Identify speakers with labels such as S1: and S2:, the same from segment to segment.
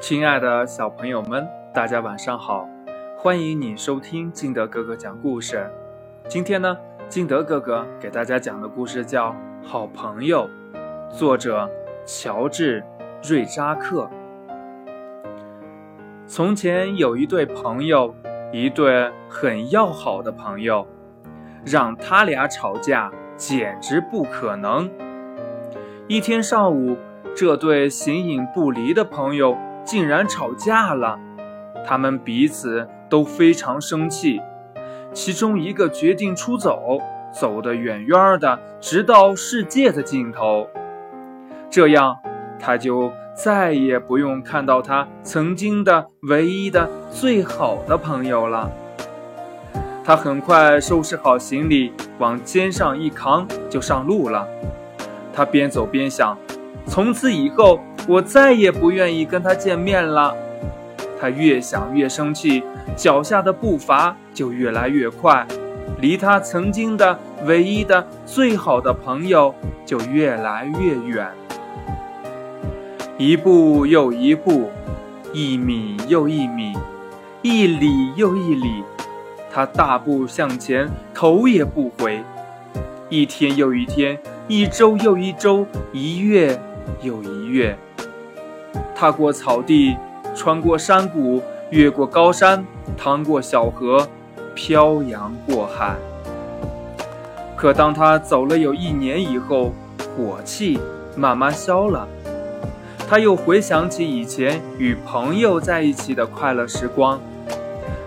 S1: 亲爱的小朋友们，大家晚上好！欢迎你收听金德哥哥讲故事。今天呢，金德哥哥给大家讲的故事叫《好朋友》，作者乔治·瑞扎克。从前有一对朋友，一对很要好的朋友，让他俩吵架简直不可能。一天上午，这对形影不离的朋友。竟然吵架了，他们彼此都非常生气。其中一个决定出走，走得远远的，直到世界的尽头。这样，他就再也不用看到他曾经的唯一的最好的朋友了。他很快收拾好行李，往肩上一扛，就上路了。他边走边想：从此以后。我再也不愿意跟他见面了。他越想越生气，脚下的步伐就越来越快，离他曾经的唯一的最好的朋友就越来越远。一步又一步，一米又一米，一里又一里，他大步向前，头也不回。一天又一天，一周又一周，一月又一月。踏过草地，穿过山谷，越过高山，趟过小河，漂洋过海。可当他走了有一年以后，火气慢慢消了，他又回想起以前与朋友在一起的快乐时光，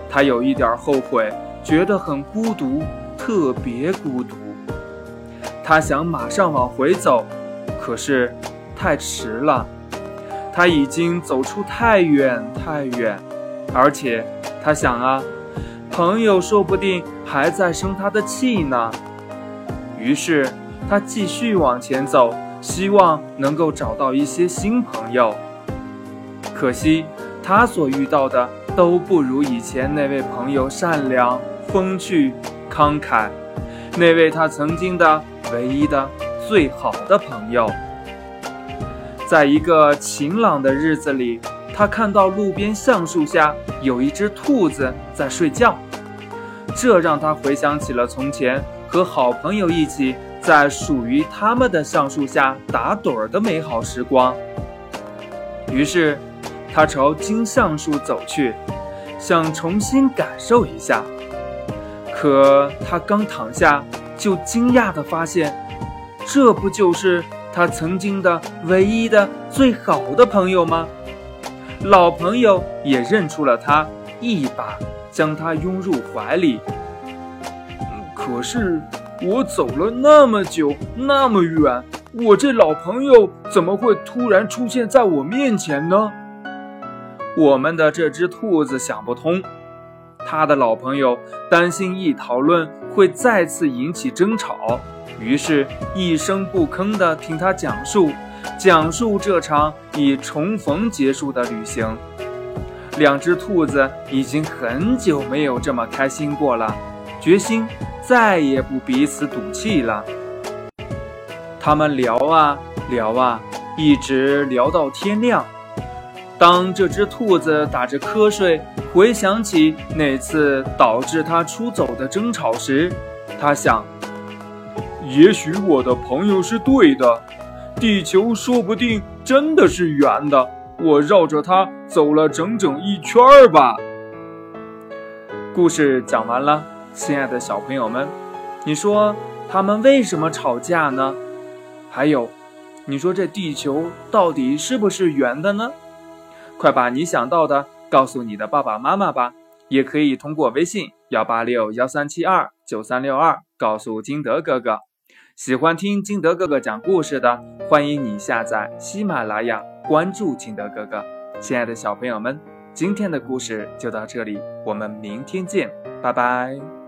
S1: 他有一点后悔，觉得很孤独，特别孤独。他想马上往回走，可是太迟了。他已经走出太远太远，而且他想啊，朋友说不定还在生他的气呢。于是他继续往前走，希望能够找到一些新朋友。可惜他所遇到的都不如以前那位朋友善良、风趣、慷慨，那位他曾经的唯一的最好的朋友。在一个晴朗的日子里，他看到路边橡树下有一只兔子在睡觉，这让他回想起了从前和好朋友一起在属于他们的橡树下打盹儿的美好时光。于是，他朝金橡树走去，想重新感受一下。可他刚躺下，就惊讶地发现，这不就是……他曾经的唯一的最好的朋友吗？老朋友也认出了他，一把将他拥入怀里。可是我走了那么久那么远，我这老朋友怎么会突然出现在我面前呢？我们的这只兔子想不通，他的老朋友担心一讨论会再次引起争吵。于是，一声不吭地听他讲述，讲述这场以重逢结束的旅行。两只兔子已经很久没有这么开心过了，决心再也不彼此赌气了。他们聊啊聊啊，一直聊到天亮。当这只兔子打着瞌睡，回想起那次导致它出走的争吵时，它想。也许我的朋友是对的，地球说不定真的是圆的。我绕着它走了整整一圈儿吧。故事讲完了，亲爱的小朋友们，你说他们为什么吵架呢？还有，你说这地球到底是不是圆的呢？快把你想到的告诉你的爸爸妈妈吧，也可以通过微信幺八六幺三七二九三六二告诉金德哥哥。喜欢听金德哥哥讲故事的，欢迎你下载喜马拉雅，关注金德哥哥。亲爱的小朋友们，今天的故事就到这里，我们明天见，拜拜。